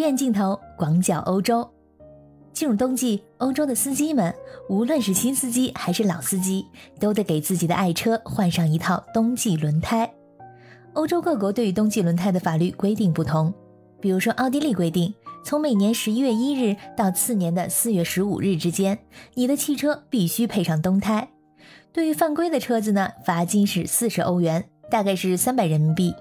院镜头广角欧洲。进入冬季，欧洲的司机们，无论是新司机还是老司机，都得给自己的爱车换上一套冬季轮胎。欧洲各国对于冬季轮胎的法律规定不同，比如说奥地利规定，从每年十一月一日到次年的四月十五日之间，你的汽车必须配上冬胎。对于犯规的车子呢，罚金是四十欧元，大概是三百人民币。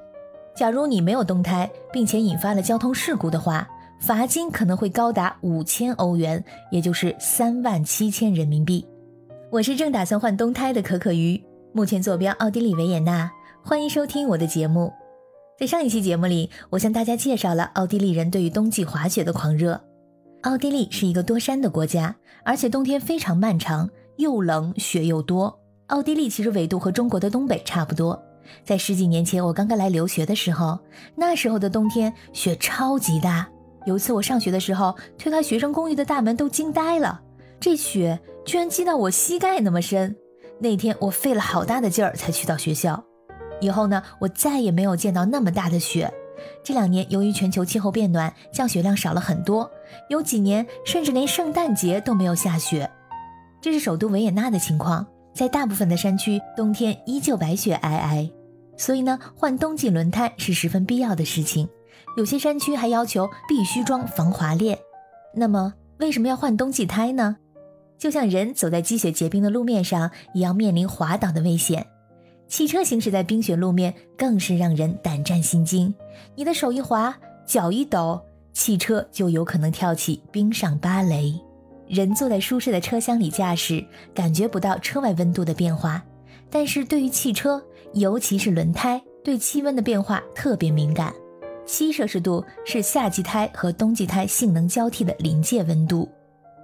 假如你没有冬胎，并且引发了交通事故的话，罚金可能会高达五千欧元，也就是三万七千人民币。我是正打算换冬胎的可可鱼，目前坐标奥地利维也纳。欢迎收听我的节目。在上一期节目里，我向大家介绍了奥地利人对于冬季滑雪的狂热。奥地利是一个多山的国家，而且冬天非常漫长，又冷雪又多。奥地利其实纬度和中国的东北差不多。在十几年前我刚刚来留学的时候，那时候的冬天雪超级大。有一次我上学的时候，推开学生公寓的大门都惊呆了，这雪居然积到我膝盖那么深。那天我费了好大的劲儿才去到学校。以后呢，我再也没有见到那么大的雪。这两年由于全球气候变暖，降雪量少了很多，有几年甚至连圣诞节都没有下雪。这是首都维也纳的情况，在大部分的山区，冬天依旧白雪皑皑。所以呢，换冬季轮胎是十分必要的事情。有些山区还要求必须装防滑链。那么，为什么要换冬季胎呢？就像人走在积雪结冰的路面上，也要面临滑倒的危险。汽车行驶在冰雪路面更是让人胆战心惊，你的手一滑，脚一抖，汽车就有可能跳起冰上芭蕾。人坐在舒适的车厢里驾驶，感觉不到车外温度的变化，但是对于汽车，尤其是轮胎，对气温的变化特别敏感。七摄氏度是夏季胎和冬季胎性能交替的临界温度，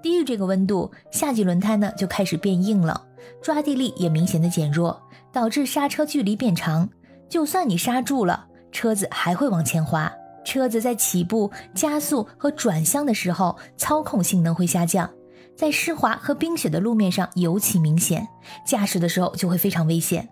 低于这个温度，夏季轮胎呢就开始变硬了，抓地力也明显的减弱。导致刹车距离变长，就算你刹住了，车子还会往前滑。车子在起步、加速和转向的时候，操控性能会下降，在湿滑和冰雪的路面上尤其明显。驾驶的时候就会非常危险。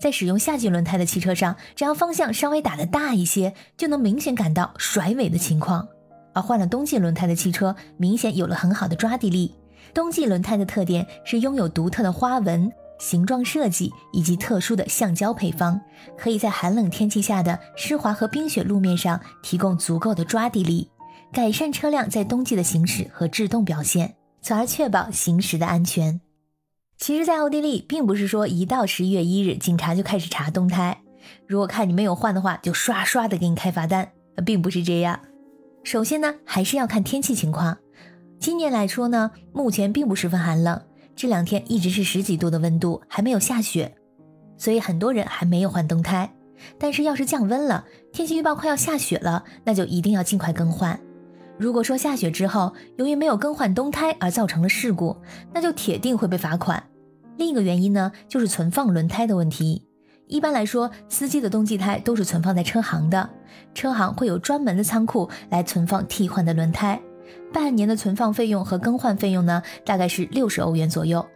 在使用夏季轮胎的汽车上，只要方向稍微打得大一些，就能明显感到甩尾的情况。而换了冬季轮胎的汽车，明显有了很好的抓地力。冬季轮胎的特点是拥有独特的花纹。形状设计以及特殊的橡胶配方，可以在寒冷天气下的湿滑和冰雪路面上提供足够的抓地力，改善车辆在冬季的行驶和制动表现，从而确保行驶的安全。其实，在奥地利，并不是说一到十一月一日，警察就开始查冬胎，如果看你没有换的话，就刷刷的给你开罚单，并不是这样。首先呢，还是要看天气情况。今年来说呢，目前并不十分寒冷。这两天一直是十几度的温度，还没有下雪，所以很多人还没有换冬胎。但是要是降温了，天气预报快要下雪了，那就一定要尽快更换。如果说下雪之后，由于没有更换冬胎而造成了事故，那就铁定会被罚款。另一个原因呢，就是存放轮胎的问题。一般来说，司机的冬季胎都是存放在车行的，车行会有专门的仓库来存放替换的轮胎。半年的存放费用和更换费用呢，大概是六十欧元左右。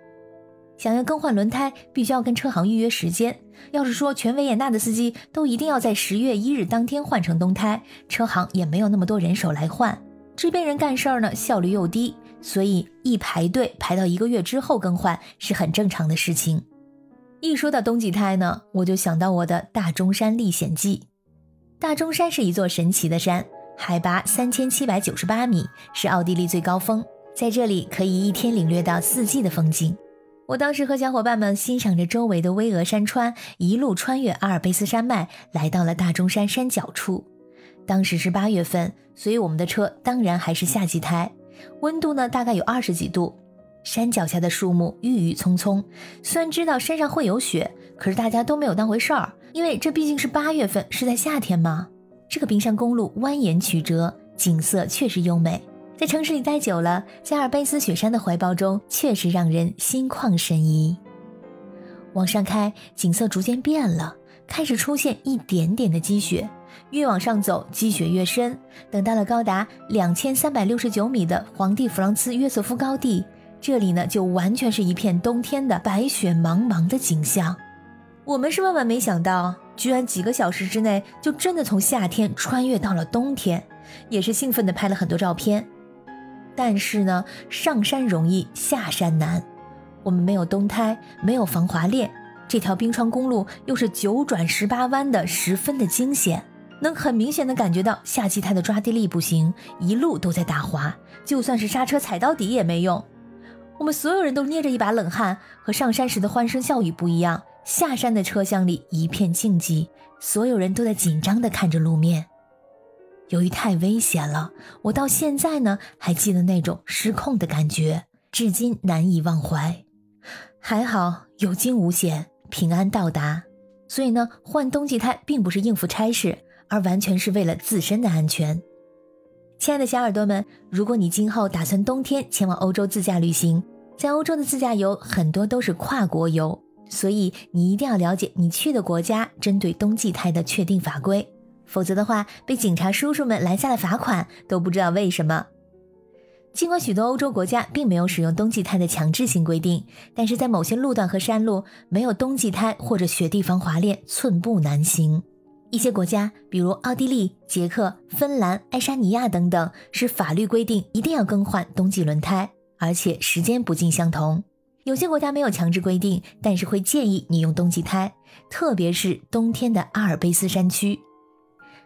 想要更换轮胎，必须要跟车行预约时间。要是说全维也纳的司机都一定要在十月一日当天换成冬胎，车行也没有那么多人手来换。这边人干事儿呢，效率又低，所以一排队排到一个月之后更换是很正常的事情。一说到冬季胎呢，我就想到我的大钟山历险记。大钟山是一座神奇的山。海拔三千七百九十八米，是奥地利最高峰。在这里可以一天领略到四季的风景。我当时和小伙伴们欣赏着周围的巍峨山川，一路穿越阿尔卑斯山脉，来到了大钟山山脚处。当时是八月份，所以我们的车当然还是夏季胎，温度呢大概有二十几度。山脚下的树木郁郁葱葱，虽然知道山上会有雪，可是大家都没有当回事儿，因为这毕竟是八月份，是在夏天嘛。这个冰山公路蜿蜒曲折，景色确实优美。在城市里待久了，在阿尔卑斯雪山的怀抱中，确实让人心旷神怡。往上开，景色逐渐变了，开始出现一点点的积雪。越往上走，积雪越深。等到了高达两千三百六十九米的皇帝弗朗茨约瑟夫高地，这里呢，就完全是一片冬天的白雪茫茫的景象。我们是万万没想到。居然几个小时之内就真的从夏天穿越到了冬天，也是兴奋的拍了很多照片。但是呢，上山容易下山难，我们没有冬胎，没有防滑链，这条冰川公路又是九转十八弯的，十分的惊险，能很明显的感觉到夏季胎的抓地力不行，一路都在打滑，就算是刹车踩到底也没用。我们所有人都捏着一把冷汗，和上山时的欢声笑语不一样。下山的车厢里一片静寂，所有人都在紧张地看着路面。由于太危险了，我到现在呢还记得那种失控的感觉，至今难以忘怀。还好有惊无险，平安到达。所以呢，换冬季胎并不是应付差事，而完全是为了自身的安全。亲爱的小耳朵们，如果你今后打算冬天前往欧洲自驾旅行，在欧洲的自驾游很多都是跨国游。所以你一定要了解你去的国家针对冬季胎的确定法规，否则的话被警察叔叔们拦下了罚款都不知道为什么。尽管许多欧洲国家并没有使用冬季胎的强制性规定，但是在某些路段和山路没有冬季胎或者雪地防滑链寸步难行。一些国家，比如奥地利、捷克、芬兰、爱沙尼亚等等，是法律规定一定要更换冬季轮胎，而且时间不尽相同。有些国家没有强制规定，但是会建议你用冬季胎，特别是冬天的阿尔卑斯山区。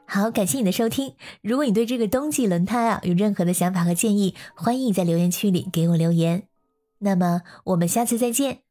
好，感谢你的收听。如果你对这个冬季轮胎啊有任何的想法和建议，欢迎你在留言区里给我留言。那么我们下次再见。